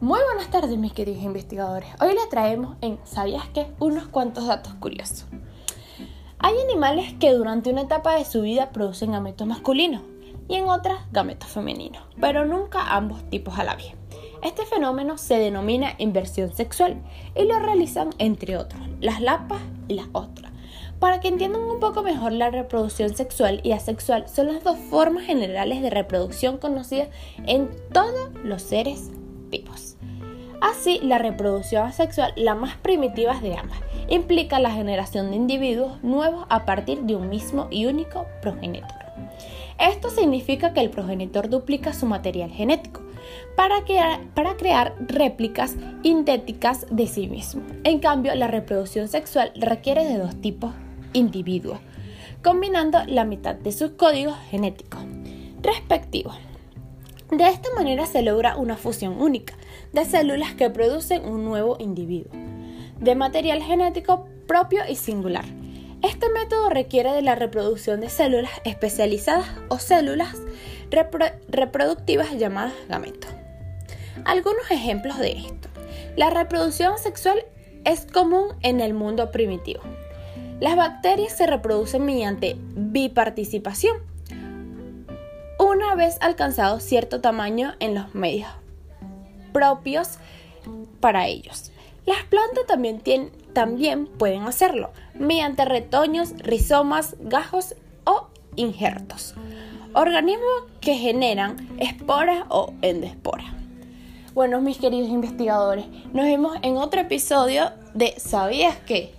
Muy buenas tardes mis queridos investigadores. Hoy les traemos en ¿Sabías qué? unos cuantos datos curiosos. Hay animales que durante una etapa de su vida producen gametos masculinos y en otras gametos femeninos, pero nunca ambos tipos a la vez. Este fenómeno se denomina inversión sexual y lo realizan entre otros las lapas y las ostras. Para que entiendan un poco mejor la reproducción sexual y asexual son las dos formas generales de reproducción conocidas en todos los seres Así, la reproducción asexual, la más primitiva de ambas, implica la generación de individuos nuevos a partir de un mismo y único progenitor. Esto significa que el progenitor duplica su material genético para crear, para crear réplicas sintéticas de sí mismo. En cambio, la reproducción sexual requiere de dos tipos individuos, combinando la mitad de sus códigos genéticos respectivos. De esta manera se logra una fusión única de células que producen un nuevo individuo, de material genético propio y singular. Este método requiere de la reproducción de células especializadas o células reproductivas llamadas gametos. Algunos ejemplos de esto. La reproducción sexual es común en el mundo primitivo. Las bacterias se reproducen mediante biparticipación, una vez alcanzado cierto tamaño en los medios propios para ellos. Las plantas también, tienen, también pueden hacerlo mediante retoños, rizomas, gajos o injertos. Organismos que generan esporas o endesporas. Bueno, mis queridos investigadores, nos vemos en otro episodio de ¿Sabías qué?